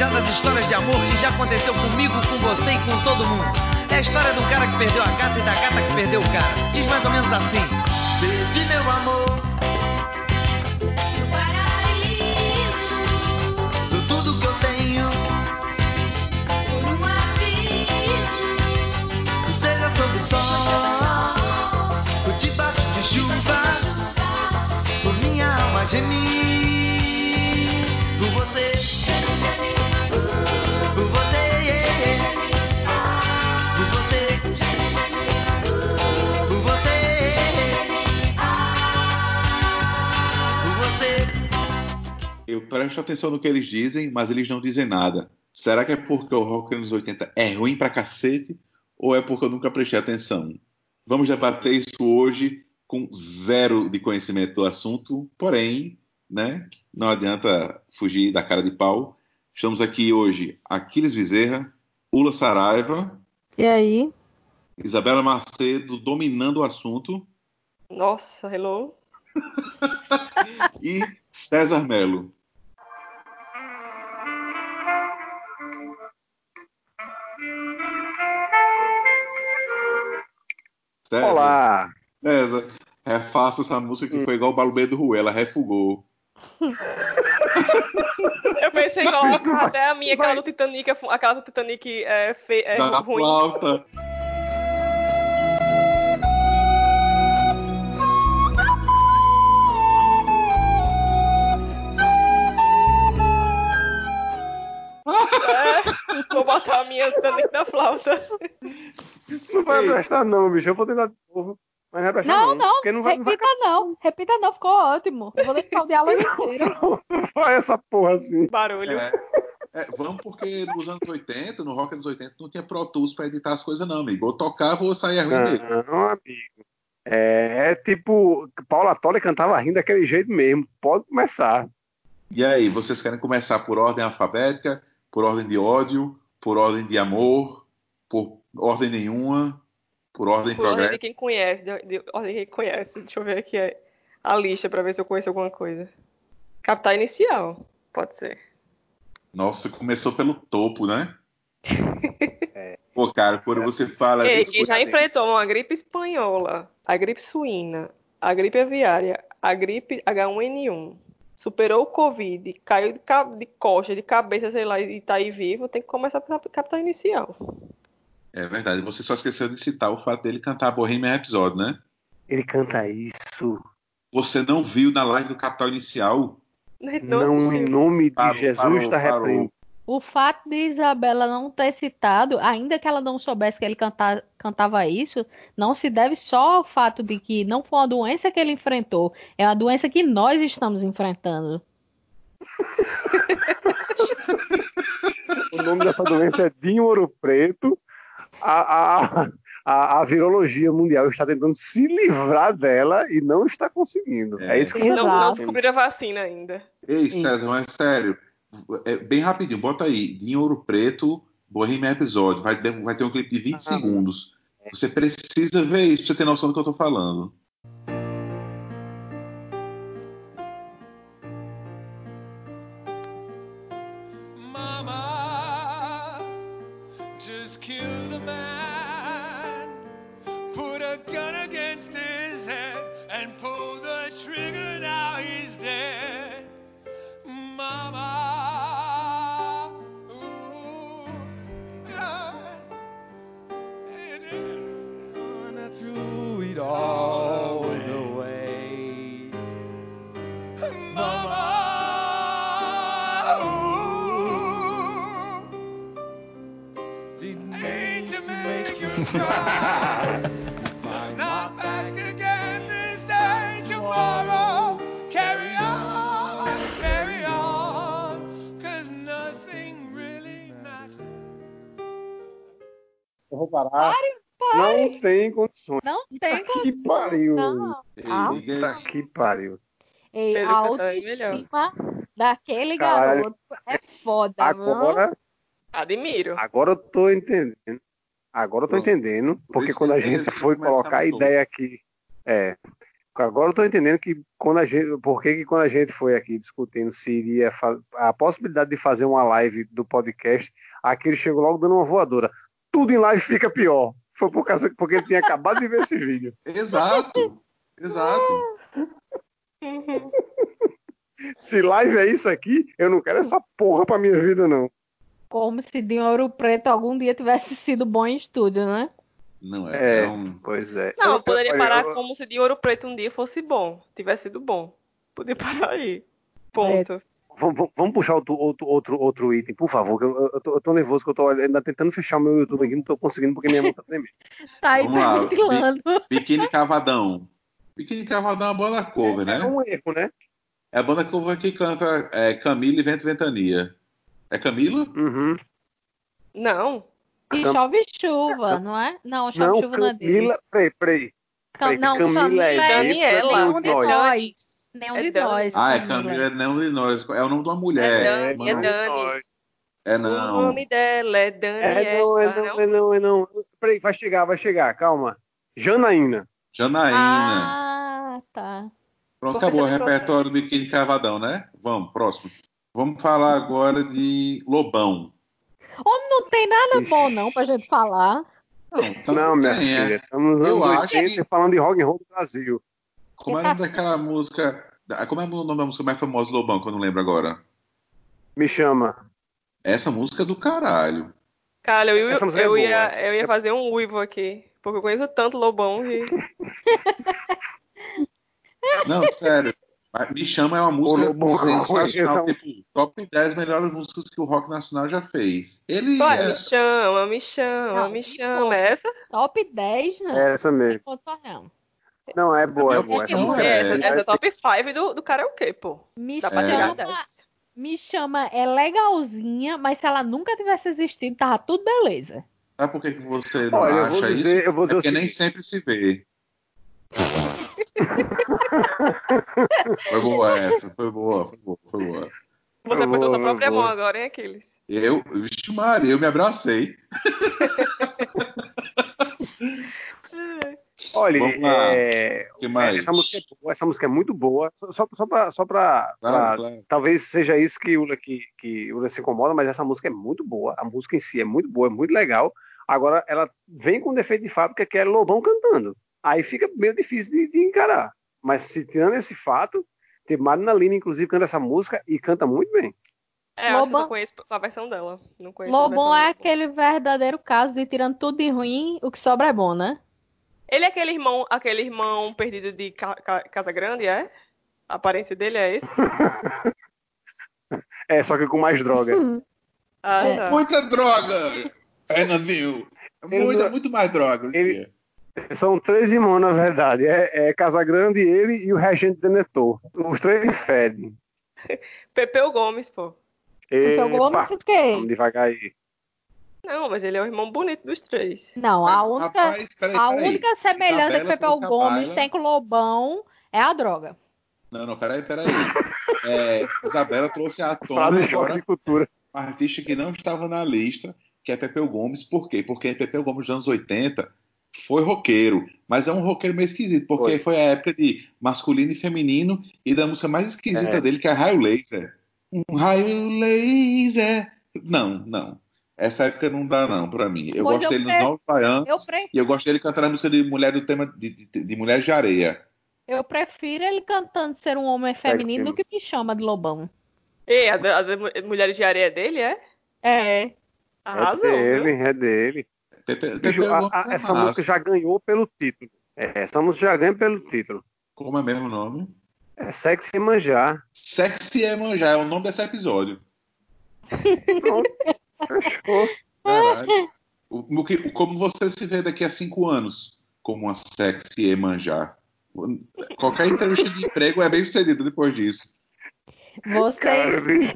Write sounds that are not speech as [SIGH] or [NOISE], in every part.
já das histórias de amor que já aconteceu comigo, com você e com todo mundo. É a história do cara que perdeu a gata e da gata que perdeu o cara. Diz mais ou menos assim: Perdi meu amor. Atenção no que eles dizem, mas eles não dizem nada. Será que é porque o rock nos 80 é ruim pra cacete? Ou é porque eu nunca prestei atenção? Vamos debater isso hoje com zero de conhecimento do assunto, porém, né, não adianta fugir da cara de pau. Estamos aqui hoje Aquiles Bezerra, Ula Saraiva, E aí? Isabela Macedo dominando o assunto Nossa, hello. [LAUGHS] e César Melo. César, Olá! César, refaça essa música que foi igual o Balubê do Rui, ela refugou. [LAUGHS] Eu pensei em colocar vai- até a minha, aquela do Titanic, aquela do Titanic é, fe, é da ruim. flauta. É, vou botar a minha Titanic da flauta. Não vai prestar, não, bicho. Eu vou tentar de novo. Mas não vai prestar, Não, não. não, não vai, não vai, repita não. Repita não, ficou ótimo. Eu vou deixar o diálogo [LAUGHS] inteiro. não vai essa porra assim. Barulho. É, é, vamos porque nos anos 80, no rock dos 80, não tinha Pro Tools pra editar as coisas, não, amigo. Ou tocava ou saía ruim dele. Não, amigo. É, é tipo, Paula Tolle cantava rindo daquele jeito mesmo. Pode começar. E aí, vocês querem começar por ordem alfabética, por ordem de ódio, por ordem de amor, por ordem nenhuma, por ordem Por ordem progresso? de quem conhece, de, de ordem de quem conhece. Deixa eu ver aqui é, a lista pra ver se eu conheço alguma coisa. Capital inicial, pode ser. Nossa, começou pelo topo, né? [LAUGHS] Pô, cara, quando você fala Ei, disso, que já enfrentou uma gripe espanhola, a gripe suína, a gripe aviária, a gripe H1N1, superou o Covid, caiu de, de coxa, de cabeça, sei lá, e tá aí vivo, tem que começar pela capital inicial. É verdade, você só esqueceu de citar o fato dele cantar Bohemian Episódio, né? Ele canta isso. Você não viu na live do Capital Inicial? Não, Não, em nome de Parou, Jesus parou, está. O fato de Isabela não ter citado, ainda que ela não soubesse que ele canta- cantava isso, não se deve só ao fato de que não foi uma doença que ele enfrentou, é uma doença que nós estamos enfrentando. [LAUGHS] O nome dessa doença é Dinho Ouro Preto. A, a, a, a virologia mundial está tentando se livrar dela e não está conseguindo. É, É. isso que Não, está não Exato. descobriram a vacina ainda. Ei. César, mas sério, é, bem rapidinho, bota aí, de Ouro Preto, Bohemian Episódio, vai, ter- vai ter um clipe de 20 Ah. segundos. Você precisa ver isso pra você ter noção do que eu tô falando. Parar. Pare, Não tem condições. Não tem Puta que pariu. Não. Ah. Puta que pariu. Ei, a melhor. autoestima daquele Caralho. garoto é foda? Agora, Admiro. agora eu tô entendendo. Agora eu tô Pronto. entendendo. Por Porque quando a gente foi colocar a ideia aqui. É. Agora eu tô entendendo que quando a gente, por que quando a gente foi aqui discutindo se iria a possibilidade de fazer uma live do podcast, aquele chegou logo dando uma voadora. Tudo em live fica pior. Foi por causa porque ele tinha acabado de ver esse vídeo. [LAUGHS] Exato. Exato. [LAUGHS] Se live é isso aqui, eu não quero essa porra pra minha vida não. Como se de Ouro Preto algum dia tivesse sido bom em estúdio, né? Não é. É. é um- Pois é. Não, Eu- poderia parar eu- como se de Ouro Preto um dia fosse bom. Tivesse sido bom. Podia parar aí. Ponto. Vamos, vamos- vamos puxar outro, outro, outro, outro item, por favor. que Eu, eu, tô, eu tô nervoso que eu tô olhando- ainda tentando fechar o meu YouTube aqui, não tô conseguindo porque minha mão tá tremendo. [LAUGHS] Tá aí. Biquíni Cavadão. Biquíni Cavadão é uma banda cover, É né? um erro, né? É a banda cover que canta é, Camila e Vento Ventania. É Camila? Uhum. Não. E Cam- chove chuva, não é? Não, chove Não, chuva não é deles. Camila. Peraí, peraí. Cam- não, Camila Camila é é Daniela. nenhum de nós. nós. Nenhum É de Dani. nós. Ah, é Camila, é não de nós. É o nome de uma mulher. É Dani, é não- Dani. É O não. nome dela é Daniela. É não, é não, é não, é não. Peraí, vai chegar, vai chegar, calma. Janaína. Janaína. Ah, tá. Pronto, Porque acabou o não repertório do Biquíni Cavadão, né? Vamos, próximo. Vamos falar agora de Lobão. Homem, não tem nada Ixi. bom não pra gente falar. Não, tá Não, minha tem, é. filha. Estamos nos anos acho 80 que- falando de rock and roll do Brasil. Como é o nome daquela música. da- Como é o nome da música mais famosa do Lobão, que eu não lembro agora? Me chama. Essa música é do caralho. Cara, eu, música é eu, ia, eu ia é- fazer um uivo aqui. Porque eu conheço tanto Lobão que. [LAUGHS] Não, sério. Me chama é uma música Ô, sensacional. Tipo, top 10 melhores músicas que o rock nacional já fez. Ele Vai, é. me chama, me chama, Não, me chama. pô. É essa? Top 10, não. É essa mesmo. Não. Não, é boa, é É boa. Essa música É, é, essa, é, essa é top 5 do, do karaokê, pô. Me Dá pra tirar chama, 10. me chama é legalzinha, mas se ela nunca tivesse existido, tava tudo beleza. Sabe por que você não Olha, eu vou acha dizer- isso? eu vou dizer é porque nem sempre se vê. foi boa essa, foi boa, foi boa, foi boa. Você apertou sua própria mão agora, hein, Aquiles? Eu, vixe Maria, eu me abracei. [LAUGHS] Olha, Vamos lá. é, mais? essa, música é boa, essa música é muito boa. Só, só, só pra. Só pra, Claro, pra- claro. Talvez seja isso que o Ula, que, que Ula se incomoda, mas essa música é muito boa. A música em si é muito boa, é muito legal. Agora, ela vem com um defeito de fábrica que é Lobão cantando. Aí fica meio difícil de, de encarar. Mas se tirando esse fato, tem Marina Lima, inclusive, canta essa música e canta muito bem. É, eu acho que eu Lobão- conheço a versão dela. Não conheço Lobão versão é dela. aquele verdadeiro caso de tirando tudo de ruim, o que sobra é bom, né? Ele é aquele irmão, aquele irmão perdido de Ca- Ca- Casa Grande, é? A aparência dele é esse? [LAUGHS] É, só que com mais droga. [LAUGHS] Ah, É. tá. Muita droga, Renatinho. Ele Muita, muito mais droga. ele- São três irmãos, na verdade. É, é Casagrande, ele e o Regente Denetor. Os três fedem. [LAUGHS] Pepeu Gomes, pô. Epa, Gomes o quê? Vamos devagar aí. Não, mas ele é o irmão bonito dos três. Não, a única, Rapaz, peraí, a peraí. única semelhança Isabela que Pepeu a Gomes baila. tem com o Lobão é a droga. Não, não, peraí, peraí. É, Isabela trouxe à tona agora de cultura. um artista que não estava na lista, que é Pepeu Gomes. Por quê? Porque Pepeu Gomes dos anos 80 foi roqueiro, mas é um roqueiro meio esquisito, porque Foi. foi, a época de masculino e feminino e da música mais esquisita É. dele, que é Raio Laser. Um raio laser. Não, não. Essa época não dá, não, pra mim. Eu Pois gosto eu dele nos pre- Novos Baianos Eu, pre- e eu gosto dele cantando a música de mulher do tema de, de, de Mulheres de Areia. eu prefiro ele cantando ser um homem feminino do que me chama de Lobão. Ei, a, a da Mu- Mulheres de Areia dele, é? É. Arrasou, é viu? dele, é dele. Pepe, Bicho, a- a- é essa massa. música já ganhou pelo título. É, essa música já ganha pelo título. Como é mesmo o nome? É Sexy Manjar. Sexy Emanjá é o nome desse episódio. Pronto. [LAUGHS] [LAUGHS] [LAUGHS] Fechou. Caralho. [LAUGHS] O- que- como você se vê daqui a cinco anos como uma sexy Emanjá? Qualquer entrevista de emprego é bem sucedida depois disso. Cara, eu vi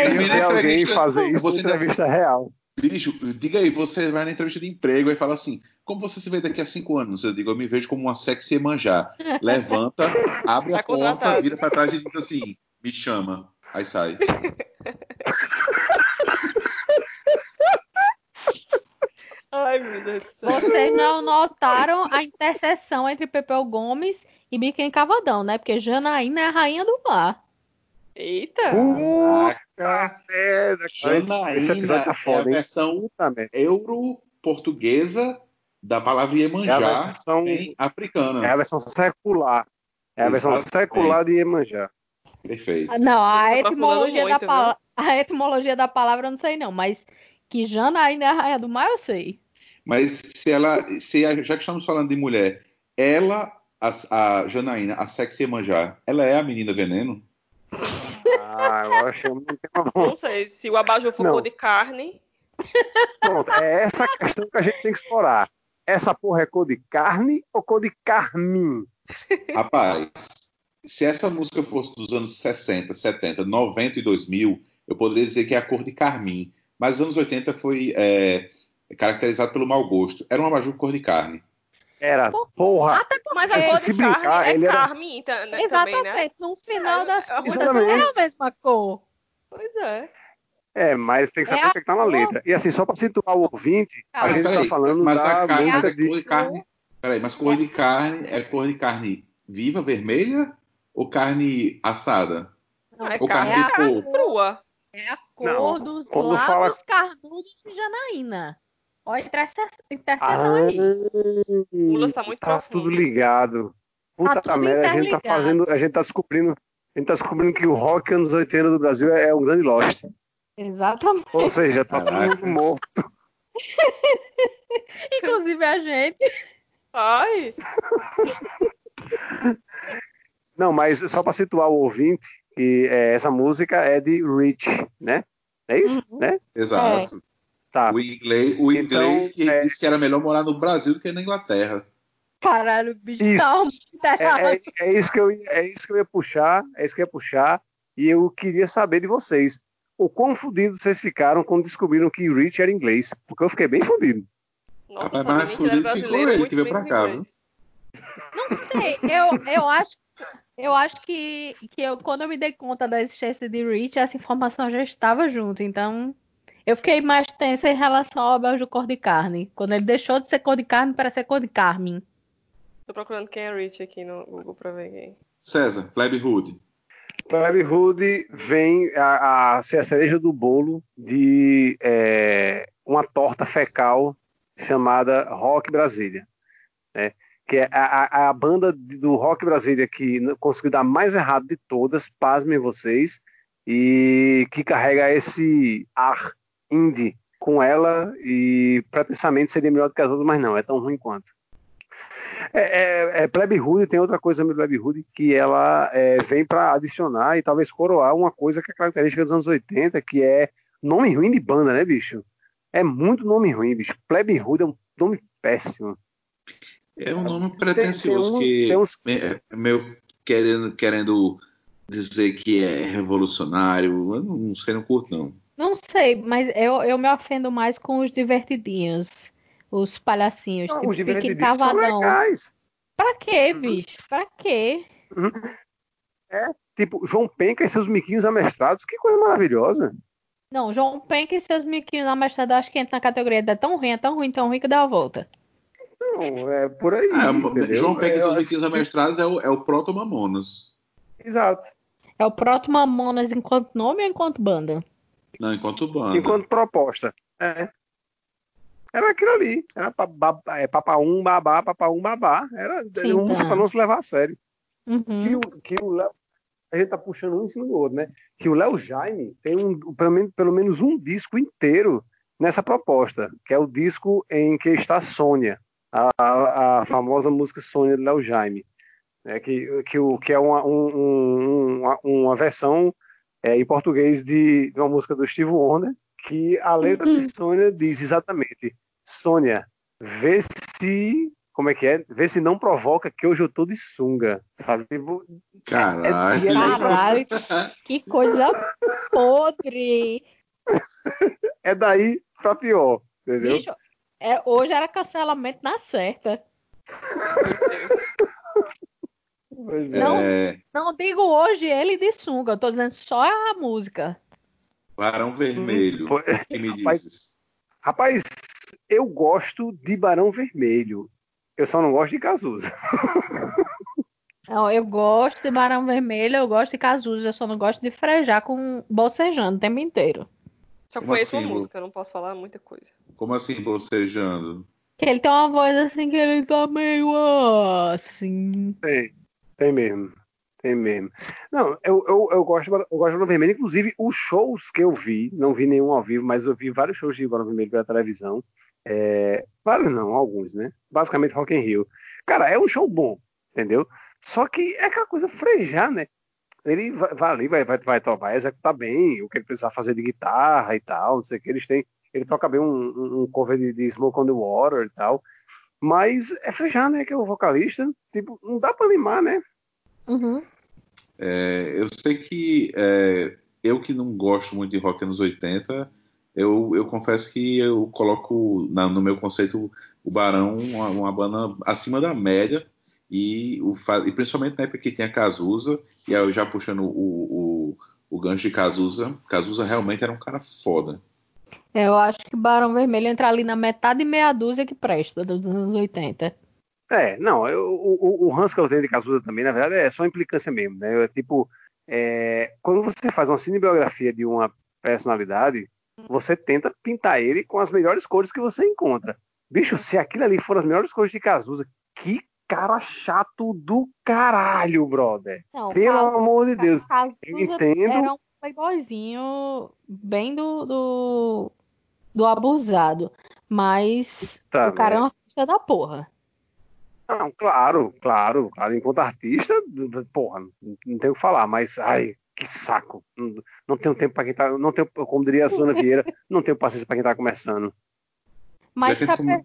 Primeira alguém fazer isso você na entrevista real. Bicho, diga aí, você vai na entrevista de emprego e fala assim: como você se vê daqui a cinco anos? Eu digo, eu me vejo como uma sexy Emanjá. Levanta, [LAUGHS] abre a Tá porta, contratado. vira pra trás e diz assim: me chama. Aí sai. Ai, meu Deus do céu. Vocês não notaram a interseção entre Pepeu Gomes e Biquem Cavadão, né? Porque Janaína é a rainha do mar. Eita! Puta merda. Janaína Esse episódio tá é a foda, hein? versão euro-portuguesa da palavra É a Iemanjá versão, em africana. é a versão secular. É a versão Exatamente. secular de Iemanjá. Perfeito. Não, a Tá etimologia, da muito, pala- a etimologia da palavra eu não sei não, mas que Janaína é a rainha do mar eu sei. Mas se ela, se a- já que estamos falando de mulher, ela, a, a Janaína, a sexy Iemanjá, ela é a menina veneno? Ah, eu acho que não tem uma Não sei, se o abajur for de carne, Pronto, é essa questão que a gente tem que explorar. Essa porra é cor de carne ou cor de carmim? Rapaz, se essa música fosse dos anos 60, 70, 90 e 2000, eu poderia dizer que é a cor de carmim. Mas os anos 80 foi é, caracterizado pelo mau gosto. Era um abajur cor de carne. Era, porra. Até porque, mas a cor de brincar, carne é era- carmim tá, né, também, exatamente, né? no final das É, contas é a mesma cor. Pois é. É, mas tem que saber É o que está na a letra. E assim, só para situar o ouvinte, a Ah, gente peraí, está falando mas da a carne, música mas a de. cor de carne. Peraí, mas cor de carne é cor de carne viva, vermelha ou carne assada? Não, é Ou carne, carne é de carne crua. É a cor Não, dos lábios fala- carnudos de Janaína. Olha a interse- Ah, interseção aí. O Lula tá muito tá profundo. tudo ligado. Puta tudo merda, a gente tá fazendo, a gente tá descobrindo, a gente tá descobrindo que o rock anos 80 do Brasil é, é um grande lost. Exatamente. Ou seja, tá Caraca. todo mundo morto. [LAUGHS] Inclusive a gente. Ai, Não, mas só para situar o ouvinte, que é, essa música é de Rich, né? É isso, Uhum. né? Exato. Tá. O inglês, o Então, inglês que é- disse que era melhor morar no Brasil do que na Inglaterra. Caralho, o bicho Isso. tá muito É, é, é isso que eu, ia- é isso que eu ia puxar, é isso que eu ia puxar, e eu queria saber de vocês. O quão fudidos vocês ficaram quando descobriram que Rich era inglês? Porque eu fiquei bem fudido. nossa, Rapaz, sabia mas ele era fudido ficou ele muito que veio pra cá, inglês. Não sei, eu, eu acho, eu acho que, que eu, quando eu me dei conta da existência de Rich, essa informação já estava junto. Então, eu fiquei mais tensa em relação ao abajur cor de carne. Quando ele deixou de ser cor de carne para ser cor de carmim. Tô procurando quem é Rich aqui no Google pra ver quem. César, Plebe Hood. Plebe Hood vem a, a ser a cereja do bolo de é, uma torta fecal chamada Rock Brasília. né? Que é a, a- banda de- do Rock Brasília que conseguiu dar mais errado de todas, pasmem vocês, e que carrega esse ar indie com ela e pretensamente seria melhor do que as outras, mas não, é tão ruim quanto. É, é, é Plebe Hood tem outra coisa no Plebe Hood que ela é, vem para adicionar e talvez coroar uma coisa que é característica dos anos 80, que é nome ruim de banda, né, bicho? É muito nome ruim, bicho. Plebe Hood é um nome péssimo. É um nome tem pretencioso um- que tem uns- meio querendo, querendo dizer que é revolucionário. Eu não sei, não curto, não. Não sei, mas eu, eu me ofendo mais com os divertidinhos. Os palhacinhos, Não, tipo os Pique divertidinhos são Cavadão. legais. Pra quê, bicho? Pra quê? Tipo, João Penca e seus miquinhos amestrados, que coisa maravilhosa. Não, João Penca e seus miquinhos na mestrado, acho que entra na categoria de é tão ruim, é tão ruim, tão ruim que dá a volta. Não, é por aí. Entendeu? João Peck e É, seus eu- biquinhos amestrados é o, é o Proto Mamonas. Exato. É o Proto Mamonas enquanto nome ou enquanto banda? Não, enquanto banda. Enquanto proposta. É. Era aquilo ali. Era é, papa um, babá, papa um, babá. Era Sim, uma música tá. para não se levar a sério. Que, Uhum. o- que o Léo. A gente tá puxando um em cima do outro, né? Que o Léo Jaime tem um, pelo, menos, pelo menos um disco inteiro nessa proposta, que é o disco em que está Sônia, a, a- a famosa música Sônia do Léo Jaime. né? que, que, o, que é uma, um- um- uma, uma versão é, em português de, de uma música do Steve Wonder, que a letra Uhum. de Sônia diz exatamente: Sônia, vê se. Como é que é? Vê se não provoca que hoje eu tô de sunga. Sabe? Tipo, Caralho. É- Caralho, que coisa podre! [LAUGHS] é daí pra pior, entendeu? Bicho, é, hoje era cancelamento na certa. [LAUGHS] Pois. Não. É, Não digo hoje ele de sunga, eu tô dizendo só a música. Barão Vermelho. Que me Rapaz, dizes? Rapaz, eu gosto de Barão Vermelho. Eu só não gosto de Cazuza. Não, eu gosto de Barão Vermelho, eu gosto de Cazuza, eu só não gosto de frejar com bocejando o tempo inteiro. Só Como conheço assim, uma música, eu não posso falar muita coisa. Como assim, bocejando? Que ele tem uma voz assim que ele tá meio assim. Tem, tem mesmo. Tem mesmo. Não, eu, eu, eu gosto, eu gosto de Barão Vermelho. Inclusive, os shows que eu vi, não vi nenhum ao vivo, mas eu vi vários shows de Barão Vermelho pela televisão. É, vários não, alguns, né? Basicamente Rock in Rio. Cara, é um show bom, entendeu? Só que é aquela coisa frejar, né? Ele vai, vai ali, vai, vai, vai, vai executar bem o que ele precisar fazer de guitarra e tal, não sei o que. Eles têm, ele toca bem um, um- cover de, de Smoke on the Water e tal. Mas é frejar, né? Que é o vocalista. Tipo, não dá pra animar, né? Uhum. É, eu sei que é, eu que não gosto muito de rock anos 80, eu, eu confesso que eu coloco na- no meu conceito o Barão uma, uma banda acima da média e, o, e principalmente na época que tinha Cazuza e aí eu já puxando o, o, o gancho de Cazuza, Cazuza realmente era um cara foda. Eu acho que Barão Vermelho entra ali na metade e meia dúzia que presta dos anos 80. É, não, eu- o, o, ranço que eu tenho de Cazuza também, na verdade, é só implicância mesmo, né? É tipo, é, quando você faz uma cinebiografia de uma personalidade, você tenta pintar ele com as melhores cores que você encontra. Bicho, se aquilo ali for as melhores cores de Cazuza, que cara chato do caralho, brother. Não, Pelo Cazuza- amor de Deus. Cazuza eu entendo. era um playboyzinho bem do, do, do abusado. Mas Tá, o cara é um artista da porra. Não, claro, claro, claro. Enquanto artista, porra, não, não tenho o que falar, mas ai, que saco. Não, não tenho tempo para quem tá. Não tenho, como diria a Suzana Vieira, [LAUGHS] não tenho paciência para quem tá começando. Mas se a, pe-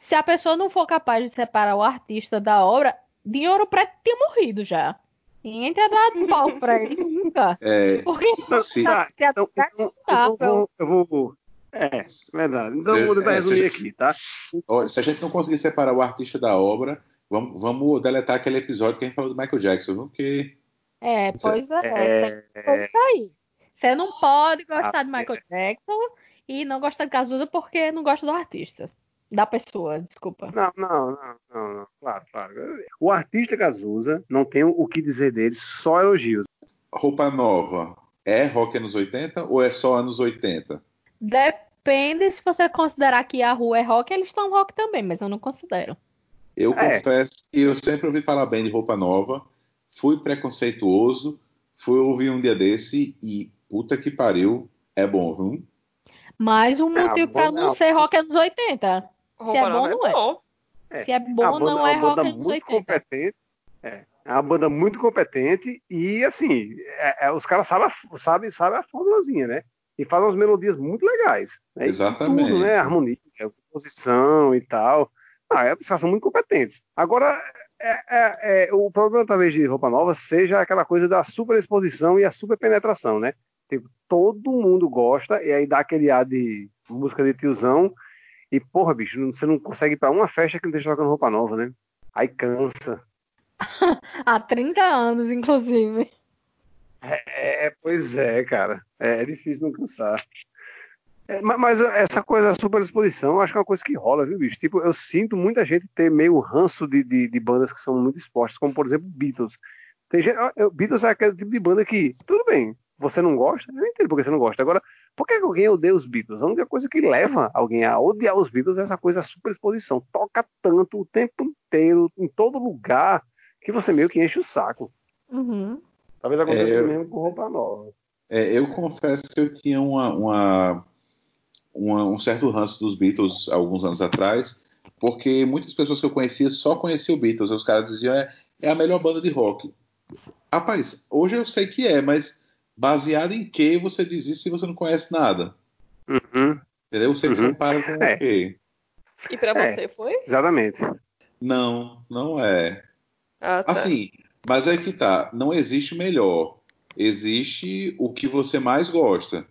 se a pessoa não for capaz de separar o artista da obra, de Ouro Preto tinha morrido já. Ninguém tinha dado palco pra ele nunca. É, Porque se, Tá, a- então, então, então Tá, eu vou. Eu vou é, verdade. Então eu vou tentar É, resumir aqui, tá? olha, se a gente não conseguir separar o artista da obra, vamos, vamos deletar aquele episódio que a gente falou do Michael Jackson? Porque É, pois é, É, que ser isso aí. Você não pode gostar Ah, de Michael Jackson e não gostar de Cazuza porque não gosta do artista. Da pessoa, desculpa. Não, não, não, não, não. Claro, claro. O artista Cazuza não tem o que dizer dele, só elogios. roupa nova é rock anos 80 ou é só anos 80? Depende se você considerar que a rua é rock, eles estão rock também, mas eu não considero. Eu É. confesso que eu sempre ouvi falar bem de roupa nova, fui preconceituoso, fui ouvir um dia desse e puta que pariu, é bom, viu? Mais um É, motivo a pra banda- não ser rock anos 80. Se é bom, não é. bom. É. Se é É bom, banda, não é uma rock banda anos muito 80. competente. É, é uma banda muito competente e assim, é- é, os caras sabem, a- sabem, sabem a formulazinha, né? E fazem umas melodias muito legais. Né? Exatamente. Tudo, né? Harmonia, composição e tal. Ah, é, os caras são muito competentes. Agora, é- é- é, o problema talvez de roupa nova seja aquela coisa da super exposição e a super penetração, né? Tipo, todo mundo gosta e aí dá aquele ar de música de tiozão e, porra, bicho, não- você não consegue ir pra uma festa que não esteja tocando roupa nova, né? Aí cansa. [LAUGHS] Há 30 anos, inclusive. É, pois é, cara. É, é difícil não cansar. É, ma- mas essa coisa da superexposição, eu acho que é uma coisa que rola, viu, bicho? Tipo, eu sinto muita gente ter meio ranço de, de, de bandas que são muito expostas, como por exemplo Beatles. Tem gente, Beatles é aquele tipo de banda que, tudo bem, você não gosta, eu entendo porque você não gosta. Agora, por que alguém odeia os Beatles? A única coisa que leva alguém a odiar os Beatles é essa coisa da superexposição. Toca tanto o tempo inteiro, em todo lugar, que você meio que enche o saco. Uhum. Talvez aconteça É, eu- mesmo com roupa nova. É, eu confesso que eu tinha uma, uma- uma- um certo ranço dos Beatles alguns anos atrás, porque muitas pessoas que eu conhecia só conheciam Beatles. Os caras diziam, é, é a melhor banda de rock. Rapaz, hoje eu sei que é, mas baseado em que você diz isso se você não conhece nada? Uhum, Entendeu? Você Uhum. compara com É. o quê? E pra É. você foi? exatamente. Não, não é. Ah, tá. Assim, mas é que tá. Não existe melhor. Existe o que você mais gosta.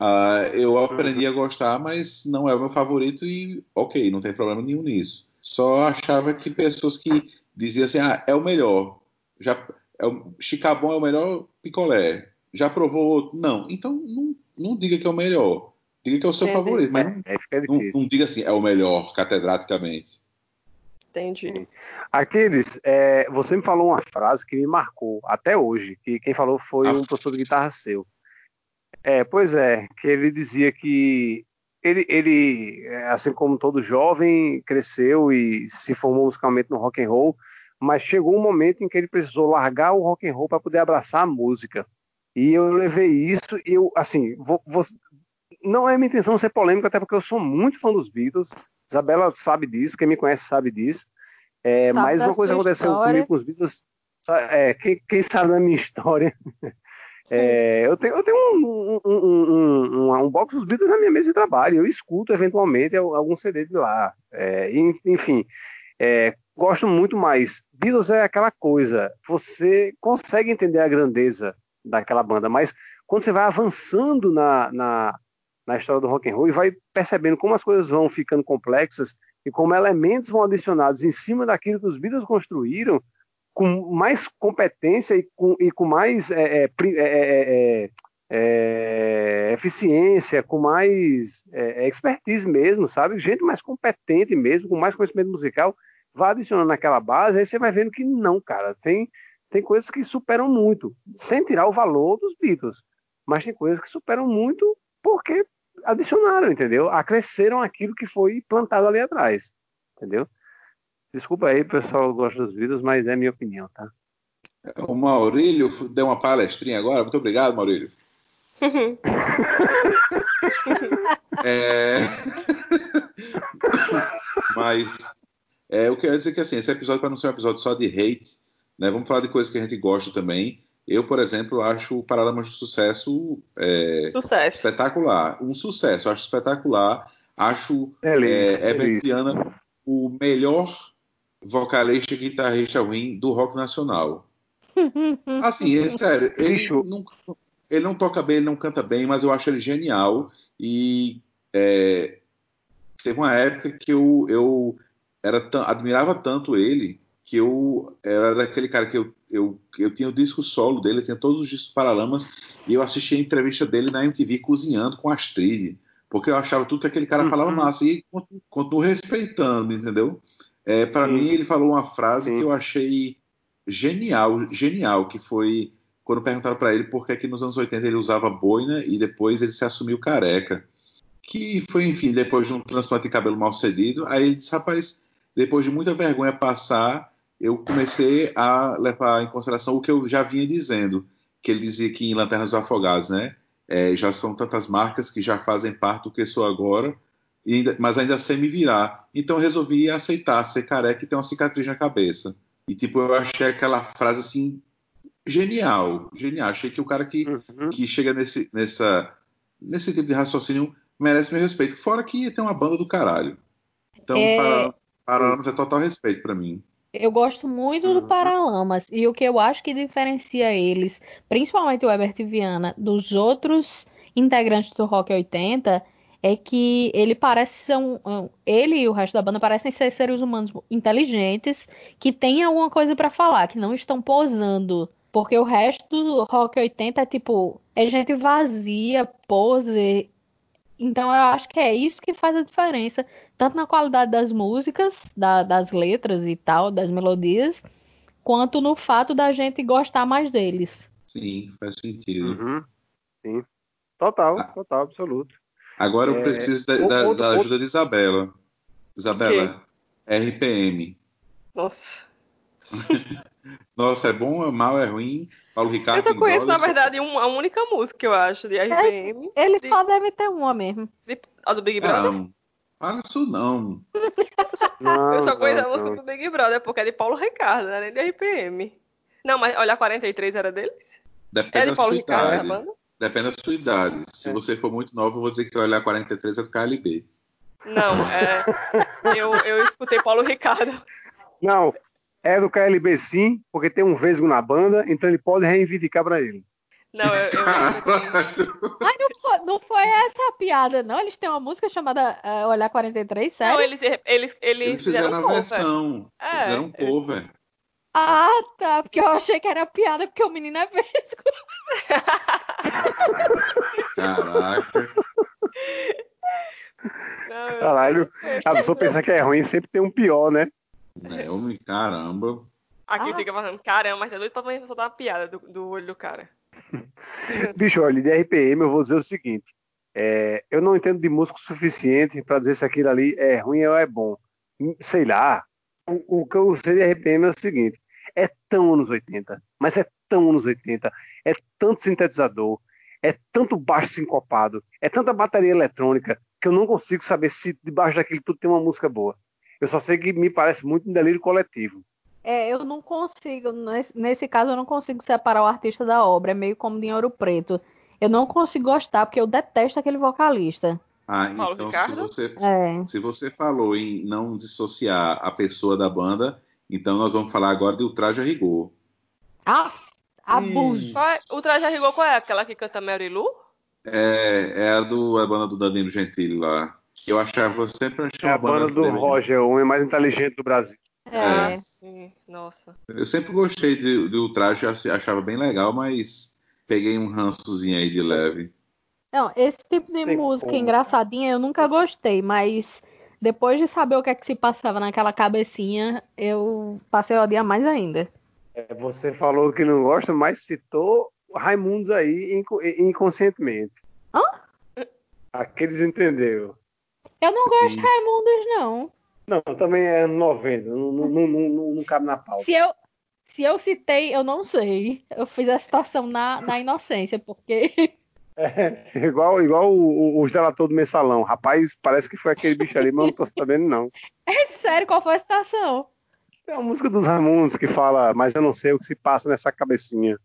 Ah, eu aprendi a gostar, mas não é o meu favorito e ok, não tem problema nenhum nisso. Só achava que pessoas que diziam assim, ah, é o melhor. Já, é o, Chicabon é o melhor picolé. Já provou outro? Não. Então não, não diga que é o melhor. Diga que é o seu Entendi. favorito, mas não, Aí fica não, difícil. não diga assim, é o melhor, catedraticamente. Entendi. Aquiles, é, você me falou uma frase que me marcou até hoje, que quem falou foi Ah. um professor de guitarra seu. É, pois é, que ele dizia que ele, ele, é, assim como todo jovem, cresceu e se formou musicalmente no rock and roll, mas chegou um momento em que ele precisou largar o rock and roll para poder abraçar a música. E eu levei isso, e eu, assim, vou- vou- não é minha intenção ser polêmico, até porque eu sou muito fã dos Beatles. Isabela sabe disso, quem me conhece sabe disso. É, Sabe mas uma coisa aconteceu história. comigo com os Beatles. é, quem, quem sabe da minha história? [LAUGHS] É, eu tenho, eu tenho um, um, um, um, box dos Beatles na minha mesa de trabalho. Eu escuto eventualmente algum CD de lá. É, enfim, é, gosto muito mais. Beatles é aquela coisa. Você consegue entender a grandeza daquela banda, mas quando você vai avançando na, na, na história do rock and roll e vai percebendo como as coisas vão ficando complexas e como elementos vão adicionados em cima daquilo que os Beatles construíram com mais competência e com, e com mais é, é, é, é, é, é, eficiência, com mais é, é, expertise mesmo, sabe? Gente mais competente mesmo, com mais conhecimento musical, vai adicionando naquela base, aí você vai vendo que não, cara, tem, tem coisas que superam muito, sem tirar o valor dos Beatles, mas tem coisas que superam muito porque adicionaram, entendeu? Acresceram aquilo que foi plantado ali atrás, entendeu? Desculpa aí, pessoal, gosta dos vídeos, mas é minha opinião, tá? O Maurílio deu uma palestrinha agora. Muito obrigado, Maurílio. [LAUGHS] É... Mas é, eu quero dizer que assim, esse episódio, para não ser um episódio só de hate, né, vamos falar de coisas que a gente gosta também. Eu, por exemplo, acho o Paralamas de Sucesso é, Sucesso. espetacular. Um sucesso, acho espetacular. Acho Delícia, é, Herbert delícia. Viana o melhor vocalista e guitarrista ruim do rock nacional. [LAUGHS] Assim, é sério, ele não, ele não toca bem, ele não canta bem, mas eu acho ele genial. E é, teve uma época que eu, eu era admirava tanto ele que eu era daquele cara que eu, eu, eu tinha o disco solo dele, tinha todos os discos Paralamas, e eu assisti a entrevista dele na MTV cozinhando com Astrid, porque eu achava tudo que aquele cara Uhum. falava massa, e continuo, continuo respeitando, entendeu? É, para mim, ele falou uma frase Sim. que eu achei genial, genial, que foi quando perguntaram para ele por que, que nos anos 80 ele usava boina e depois ele se assumiu careca. Que foi, enfim, depois de um transplante de cabelo mal cedido. Aí ele disse, rapaz, depois de muita vergonha passar, eu comecei a levar em consideração o que eu já vinha dizendo, que ele dizia que em Lanternas dos Afogados, né? é, já são tantas marcas que já fazem parte do que sou agora, e ainda- mas ainda sei me virar. Então eu resolvi aceitar ser careca e ter uma cicatriz na cabeça. E tipo, eu achei aquela frase assim genial, genial. Achei que o cara que, Uhum. que chega nesse, nessa, nesse tipo de raciocínio merece meu respeito. Fora que tem uma banda do caralho. Então, É. para, Paralamas é total respeito pra mim. Eu gosto muito do Uhum. Paralamas e o que eu acho que diferencia eles, principalmente o Herbert Viana, dos outros integrantes do Rock 80 é que ele parece ser um, ele e o resto da banda parecem ser seres humanos inteligentes que têm alguma coisa pra falar, que não estão posando, porque o resto do Rock 80 é tipo, é gente vazia, pose. Então eu acho que é isso que faz a diferença tanto na qualidade das músicas, da- das letras e tal, das melodias, quanto no fato da gente gostar mais deles. Sim, faz sentido. Uhum. Sim. Total, Ah. total, absoluto. Agora eu É, preciso da, da- outro- da ajuda de Isabela. Isabela, RPM. Nossa. [LAUGHS] Nossa, é bom, é mal, é ruim? Paulo Ricardo. Eu só conheço, na verdade, um- a única música que eu acho de RPM. Eles De- só devem ter uma mesmo. de- a do Big Brother. Não, fala isso não. Não, [LAUGHS] eu só conheço não, a música não. do Big Brother, porque é de Paulo Ricardo, não é nem de RPM. Não, mas olha, 43 era deles? Depende É de da Paulo sua Ricardo a idade. banda? Depende da sua idade. Se É. você for muito nova, eu vou dizer que olhar 43 é do KLB. Não, é. Eu, eu escutei Paulo Ricardo. Não, é do KLB sim, porque tem um vesgo na banda, então ele pode reivindicar pra ele. Não, eu, eu. [LAUGHS] Ai, não foi, não foi essa a piada, não. Eles têm uma música chamada eh, Olhar 43, sério? Não, eles, eles, eles, Eles fizeram um a cover. versão. É, Eles fizeram um eles- cover. Ah, tá. Porque eu achei que era piada, porque o menino é vesgo. Caraca. Caralho, a pessoa pensar que é ruim, sempre tem um pior, né? É, homem, caramba. Aqui Ah. fica falando, caramba, mas tá doido pra mãe soltar uma piada do, do olho do cara. [LAUGHS] Bicho, olha, de RPM eu vou dizer o seguinte. é, eu não entendo de música o suficiente pra dizer se aquilo ali é ruim ou é bom. Hum, Sei lá. O, o que eu sei de RPM é o seguinte. É tão anos 80, mas é tão anos 80. É tanto sintetizador, é tanto baixo sincopado, é tanta bateria eletrônica que eu não consigo saber se debaixo daquilo tudo tem uma música boa. Eu só sei que me parece muito um delírio coletivo. É, eu não consigo, nesse, nesse caso, eu não consigo separar o artista da obra. É meio como de Ouro Preto. Eu não consigo gostar, porque eu detesto aquele vocalista. Ah, então se você, É. se você falou em não dissociar a pessoa da banda, então nós vamos falar agora de Ultraje a Rigor. Ah, abuso. Qual é- o traje a rigor qual é? Aquela que canta Mary Lou? É, é a, do, a banda do Danilo Gentili lá. Que eu achava, eu sempre achei É a banda banda do dele. Roger, o homem mais inteligente do Brasil. É. Ah, sim. Nossa. Eu sempre gostei de, de Ultraje, ach- achava bem legal, mas peguei um rançozinho aí de leve. Não, esse tipo de Tem música como. engraçadinha eu nunca gostei, mas depois de saber o que é que se passava naquela cabecinha, eu passei a odiar mais ainda. É, Você falou que não gosta, mas citou Raimundos aí inco- inconscientemente. Hã? Aqueles entendeu. Eu não Sim. gosto de Raimundos, não. Não, também é 90, não, não, não, não, não cabe na pauta. Se eu, se eu citei, eu não sei. Eu fiz a situação na, na inocência, porque. [LAUGHS] É, igual igual os delator do mensalão. Rapaz, parece que foi aquele bicho ali, mas eu não tô sabendo, não. [LAUGHS] É sério, qual foi a situação? É a música dos Raimundos que fala, mas eu não sei o que se passa nessa cabecinha.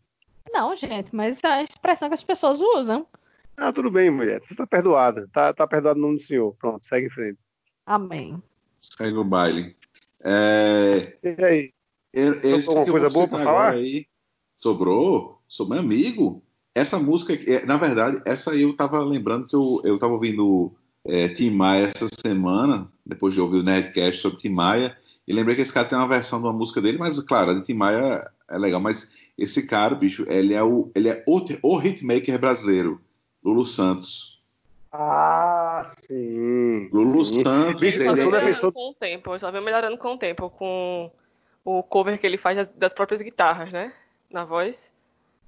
Não, gente, mas é a expressão que as pessoas usam. Ah, tudo bem, mulher. Você tá perdoada. Tá, tá perdoado no nome do senhor. Pronto, segue em frente. Amém. Segue o baile. É, E aí? eu- esse alguma eu coisa boa citar pra falar? Aí, sobrou? Sou meu amigo. Essa música, é, na verdade, essa aí eu tava lembrando que eu, eu tava ouvindo é, Tim Maia essa semana, depois de ouvir o Nerdcast sobre Tim Maia, e lembrei que esse cara tem uma versão de uma música dele, mas claro, a de Tim Maia é legal, mas esse cara, bicho, ele é o, ele é o, o hitmaker brasileiro, Lulu Santos. Ah, sim. Lulu Sim. Santos, Bicho, ele eu sou é- pessoa- Melhorando com o tempo, eu só venho melhorando com o tempo, com o cover que ele faz das, das próprias guitarras, né? Na voz.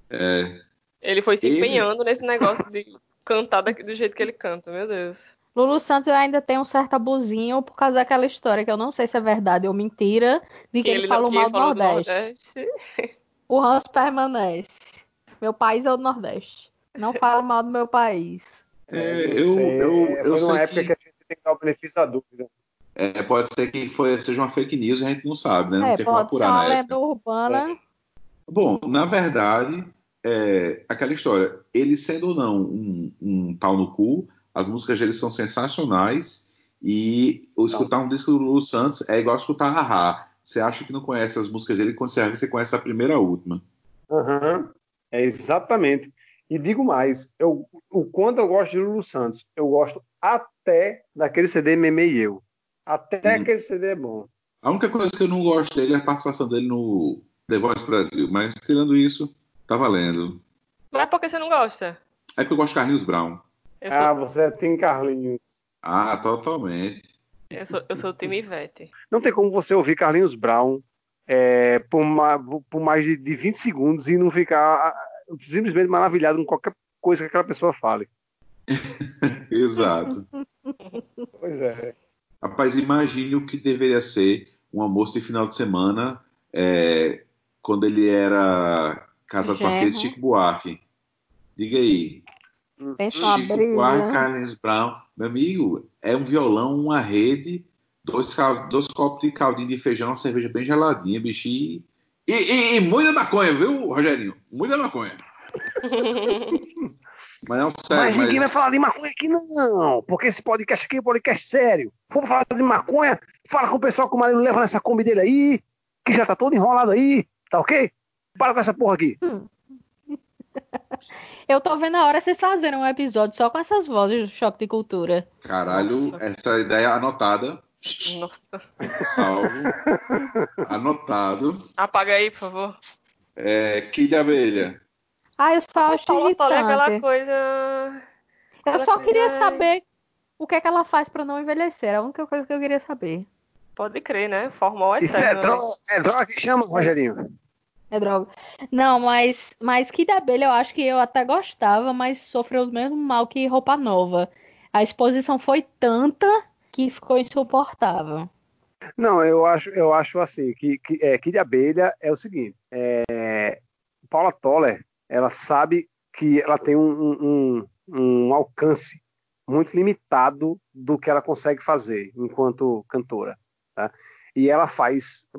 é, Ele foi se Ele- empenhando nesse negócio de cantar do jeito que ele canta, meu Deus. Lulu Santos eu ainda tenho um certo abusinho por causa daquela história que eu não sei se é verdade ou mentira, de que ele, não- falou mal ele do falou Nordeste. O ranço permanece. Meu país é o Nordeste. Não falo mal do meu país. é, Não eu, sei, eu, foi eu numa sei época que, que... a gente tem que dar o benefício da dúvida. é, pode ser que foi, seja uma fake news e a gente não sabe, né? Não É, tinha como pode ser apurar uma na época. urbana. Bom, na verdade, é aquela história. Ele sendo ou não um, um pau no cu, as músicas dele são sensacionais e escutar um disco do Lulu Santos é igual escutar Haha. Você acha que não conhece as músicas dele, quando você vê, você conhece a primeira a última. Aham, É exatamente. E digo mais, eu, o quanto eu gosto de Lulu Santos, eu gosto até daquele CD Meme e Eu. Até Hum. aquele CD é bom. A única coisa que eu não gosto dele é a participação dele no The Voice Brasil, mas tirando isso, tá valendo. Mas por que você não gosta? É porque eu gosto de Carlinhos Brown. Ah, sou, você tem Carlinhos. Ah, totalmente. eu sou, eu sou o time Ivete. Não tem como você ouvir Carlinhos Brown é, por, ma- por mais de, de 20 segundos e não ficar ah, simplesmente maravilhado com qualquer coisa que aquela pessoa fale. [LAUGHS] Exato. Pois é. Rapaz, imagine o que deveria ser um almoço de final de semana é, quando ele era casado com a filha de. Chico Buarque. Diga aí. Pensa uma Chico Buarque, brisa. Carlinhos Brown. Meu amigo, é um violão, uma rede, dois, dois copos de caldinho de feijão, uma cerveja bem geladinha, bicho. E, e, e- muita maconha, viu, Rogerinho? Muita maconha. [LAUGHS] Mas não, sério, Mas ninguém vai mas... falar de maconha aqui, não. Porque esse podcast aqui é um podcast sério. Vamos falar de maconha. Fala com o pessoal que o marido leva nessa Kombi dele aí, que já tá todo enrolado aí. Tá ok? Para com essa porra aqui. Eu tô vendo a hora vocês fazerem um episódio só com essas vozes do Choque de Cultura. Caralho, Nossa. essa ideia anotada. Nossa. Salvo. Anotado. Apaga aí, por favor. É, Kid de Abelha. Ah, eu só acho fala aquela irritante. coisa. Eu só queria saber o que é que ela faz pra não envelhecer? É a única coisa que eu queria saber. Pode crer, né? Formol é Isso é né? droga, é droga que chama, Rogerinho? É droga. Não, mas, mas Kid Abelha eu acho que eu até gostava, mas sofreu o mesmo mal que Roupa Nova. A exposição foi tanta que ficou insuportável. Não, eu acho, eu acho assim, que, que é, Kid Abelha é o seguinte, é, Paula Toller, ela sabe que ela tem um, um- um- alcance muito limitado do que ela consegue fazer enquanto cantora, tá? E ela faz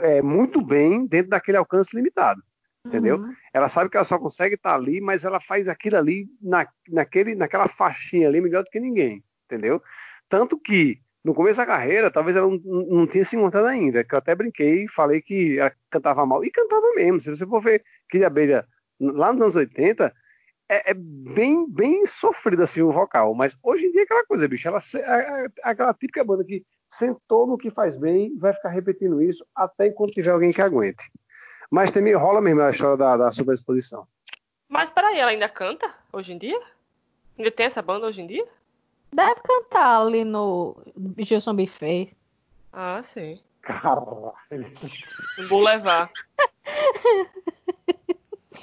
é, muito bem dentro daquele alcance limitado. Entendeu? Uhum. Ela sabe que ela só consegue estar ali, mas ela faz aquilo ali na, naquele, naquela faixinha ali melhor do que ninguém, entendeu? Tanto que no começo da carreira, talvez ela não, não tinha se encontrado ainda, que eu até brinquei e falei que ela cantava mal, e cantava mesmo. Se você for ver Kid Abelha lá nos anos 80, é, é bem, bem sofrido assim o vocal, mas hoje em dia é aquela coisa, bicho, ela, a- a- aquela típica banda que sentou no que faz bem, vai ficar repetindo isso até enquanto tiver alguém que aguente. Mas também rola mesmo a história da, da superexposição. Mas peraí, ela ainda canta hoje em dia? Ainda tem essa banda hoje em dia? Deve cantar ali no Gilson Buffet. Ah, sim. Caralho. No Boulevard.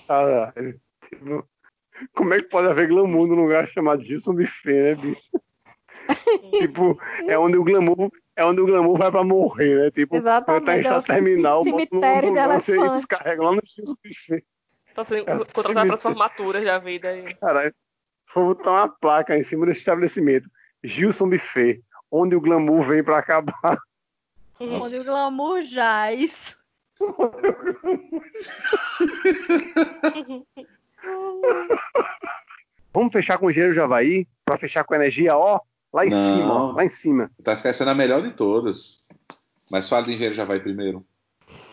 Caralho. [LAUGHS] Tipo, Como é que pode haver glamour num lugar chamado Gilson Buffet, né, bicho? [LAUGHS] tipo, é onde o glamour, é onde o glamour vai pra morrer, né? Tipo, Exatamente, tá em é o estado terminal, bota no cemitério de elefantes. descarrega lá no Gilson Buffet. Tá sendo É, contratada para sim. formaturas da vida aí. Caralho. Vou botar uma placa em cima do estabelecimento. Gilson Buffet, onde o glamour vem pra acabar. Onde o glamour jaz. Vamos fechar com o Engenheiro Javaí, pra fechar com energia, ó, lá em Não. cima, ó, lá em cima. Tá esquecendo a melhor de todas. Mas fala de engenheiro já vai primeiro.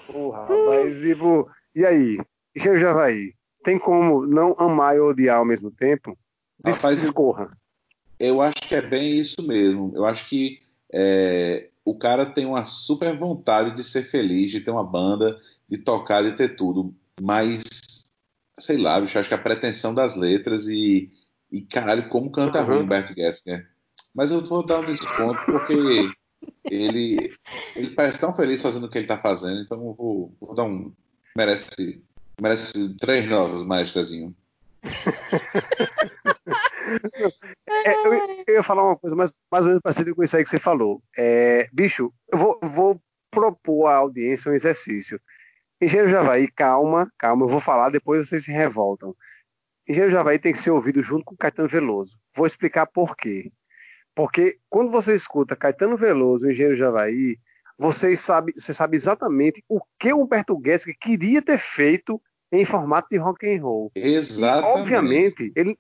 Porra, rapaz, tipo, e aí? Engenheiro Javaí, tem como não amar e odiar ao mesmo tempo? Rapaz, eu- discorra. Eu acho que é bem isso mesmo. Eu acho que é, o cara tem uma super vontade de ser feliz, de ter uma banda, de tocar, de ter tudo. Mas, sei lá, bicho, acho que a pretensão das letras e, e caralho, como canta Uhum. ruim Humberto Gessinger. Mas eu vou dar um desconto porque ele, ele parece tão feliz fazendo o que ele tá fazendo, então eu vou, vou dar um. Merece, merece três notas, maestrazinho. É, eu, eu ia falar uma coisa mais, mais ou menos parecida com isso aí que você falou. É, bicho, eu vou, vou propor à audiência um exercício. Engenheiro Javaí, calma, calma, eu vou falar, depois vocês se revoltam. Engenheiro Javaí tem que ser ouvido junto com Caetano Veloso. Vou explicar por quê. Porque quando você escuta Caetano Veloso e Engenheiro Javaí, você sabe, você sabe exatamente o que o Humberto Gessinger queria ter feito em formato de rock and roll. E, Exatamente. obviamente, ele,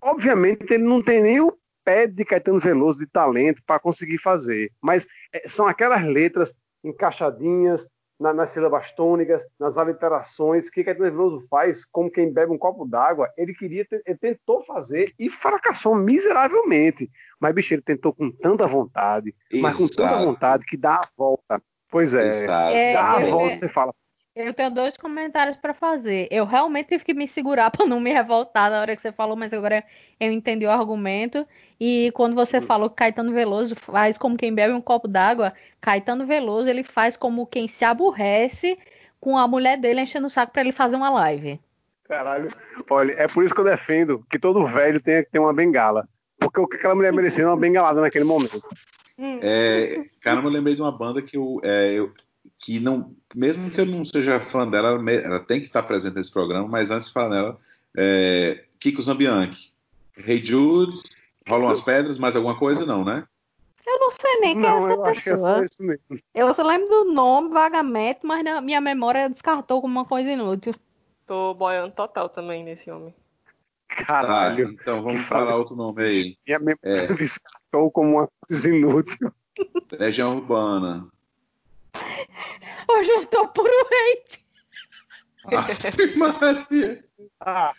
obviamente, ele não tem nem o pé de Caetano Veloso de talento para conseguir fazer. Mas é, são aquelas letras encaixadinhas na- nas sílabas tônicas, nas aliterações, que Caetano Veloso faz como quem bebe um copo d'água. Ele queria, ter- ele tentou fazer e fracassou miseravelmente. Mas, bicho, ele tentou com tanta vontade, mas com tanta Exato. vontade que dá a volta. Pois é, Exato. É, dá a eu- volta é- você fala. Eu tenho dois comentários pra fazer. Eu realmente tive que me segurar [LAUGHS] pra não me revoltar na hora que você falou, mas agora eu entendi o argumento. E quando você Hum. falou que Caetano Veloso faz como quem bebe um copo d'água, Caetano Veloso ele faz como quem se aborrece com a mulher dele enchendo o saco pra ele fazer uma live. Caralho. Olha, é por isso que eu defendo que todo velho tenha que ter uma bengala. Porque o que aquela mulher merecia era uma bengalada naquele momento. É, caramba, eu lembrei de uma banda que eu, é, eu- que não, mesmo que eu não seja fã dela, ela, tem que estar presente nesse programa, mas antes de falar nela, é, Kiko Zambianchi. Hey Jude, rolam as pedras, mais alguma coisa? Não, né? Eu não sei nem quem é Não, essa eu acho que é só pessoa. isso mesmo. Eu só lembro do nome vagamente, mas na minha memória descartou como uma coisa inútil. Tô boiando total também nesse homem. Tá, Caralho. então vamos falar outro nome aí. Minha memória É. descartou como uma coisa inútil. Legião Urbana. Hoje eu tô puro hate. Ave Maria. Ah,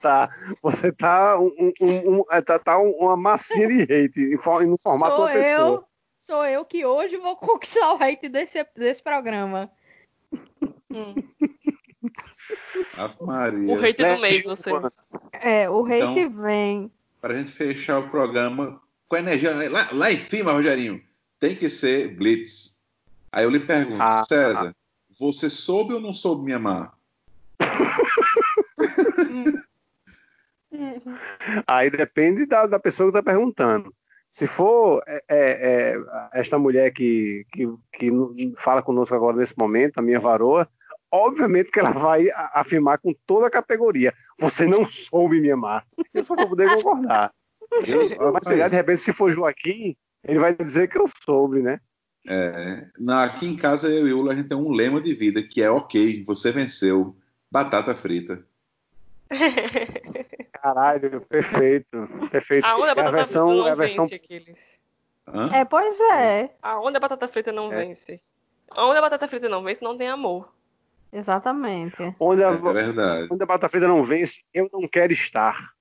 tá. Você tá, um, um- um- é, tá, tá um- uma massinha de hate no formato de Sou uma pessoa. eu, sou eu que hoje vou conquistar o hate desse, desse programa. Hum. Ave Maria. O hate do Legião mês, você. É, o hate Então- vem. para a gente fechar o programa com energia lá, lá em cima, Rogerinho, tem que ser Blitz. Aí eu lhe pergunto, Ah. César, você soube ou não soube me amar? [LAUGHS] Aí depende da, da pessoa que está perguntando. Se for é, é, é, esta mulher que, que, que fala conosco agora nesse momento, a minha varoa, obviamente que ela vai afirmar com toda a categoria: você não soube me amar. Eu só vou poder concordar. Eu, Mas lá, de repente, se for Joaquim, ele vai dizer que eu soube, né? É, na- aqui em casa, eu e o a gente tem um lema de vida que é ok, você venceu. Batata frita. [LAUGHS] Caralho, perfeito. Perfeito. A onda É a batata versão, frita não é a versão vence aqueles. Hã? É, pois é. A onda batata frita não É. vence. A onda batata frita não vence, não tem amor. Exatamente. onde a, É verdade. onde a batata frita não vence, eu não quero estar.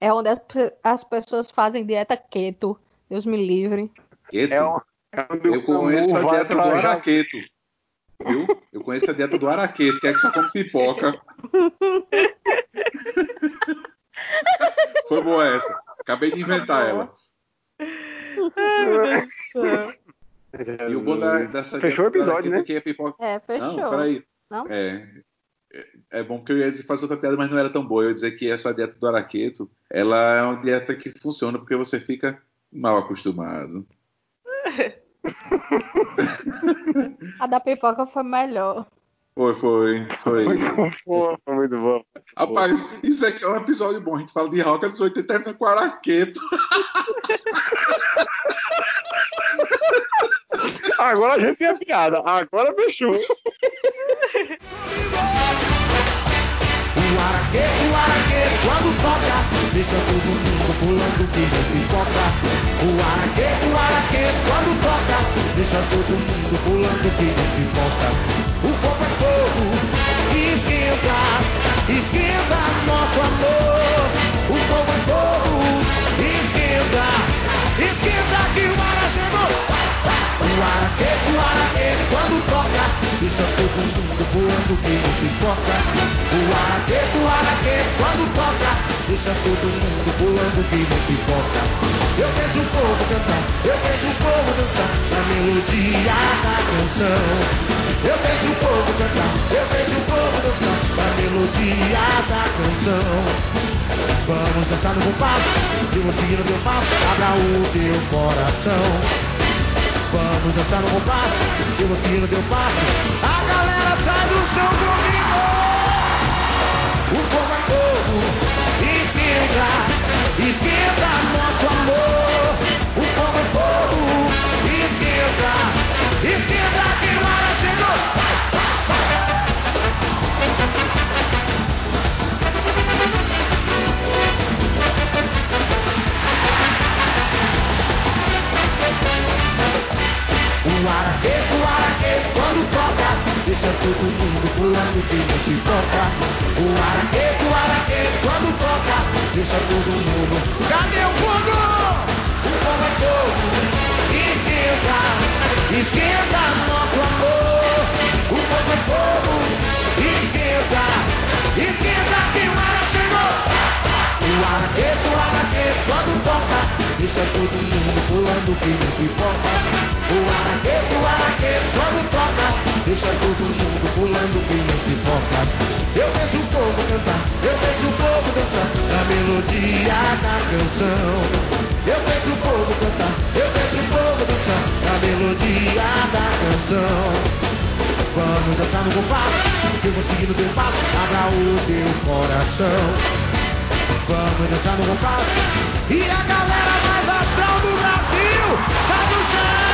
É onde as, pe- as pessoas fazem dieta keto. Deus me livre. Keto? É, Eu conheço a dieta do araqueto. Viu? Eu conheço a dieta do araqueto, que é que só come pipoca. Foi boa essa. Acabei de inventar ela. Ai, meu Deus do céu. E o bom dessa Fechou o episódio, né? é que a pipoca... É, fechou. Não, peraí. Não? É, é- é bom porque eu ia fazer outra piada, mas não era tão boa. Eu ia dizer que essa dieta do araqueto, ela é uma dieta que funciona porque você fica mal acostumado. A da pipoca foi melhor. Foi, foi, foi. Pô, foi muito bom. Rapaz, isso aqui é um episódio bom. A gente fala de rock dos 80 e termina com araqueto. Agora a gente tem a piada. Agora fechou. O araqueto, o araqueto, quando toca, deixa todo mundo pulando que nem pipoca. O araqueto, deixa todo mundo pulando que nem pipoca. O fogo é fogo, esquenta, esquenta nosso amor. O fogo é fogo, esquenta, esquenta que o ara chegou. O araqueto, o araqueto, quando toca, deixa todo mundo pulando que nem pipoca. O araqueto, o araqueto, quando toca, deixa todo mundo pulando que nem pipoca. Eu vejo o povo cantar, eu vejo o povo dançar na melodia da canção. Eu vejo o povo cantar, eu vejo o povo dançar na melodia da canção. Vamos dançar no compasso, eu vou no teu passo, abra o teu coração. Vamos dançar no compasso, eu vou no teu passo. A galera sai do chão comigo. O O fogo é fogo, esquenta, esquenta que o ar chegou. O araqueto, o araqueto, quando toca, deixa todo mundo pulando que nem pipoca. O araqueto, deixa todo mundo. Cadê o fogo? O fogo é esquenta, esquenta melodia da canção. Eu vejo o povo cantar, eu vejo o povo dançar Da melodia da canção. Vamos dançar no compasso, eu vou seguindo teu passo, abra o teu coração. Vamos dançar no compasso e a galera mais astral do Brasil sai do chão.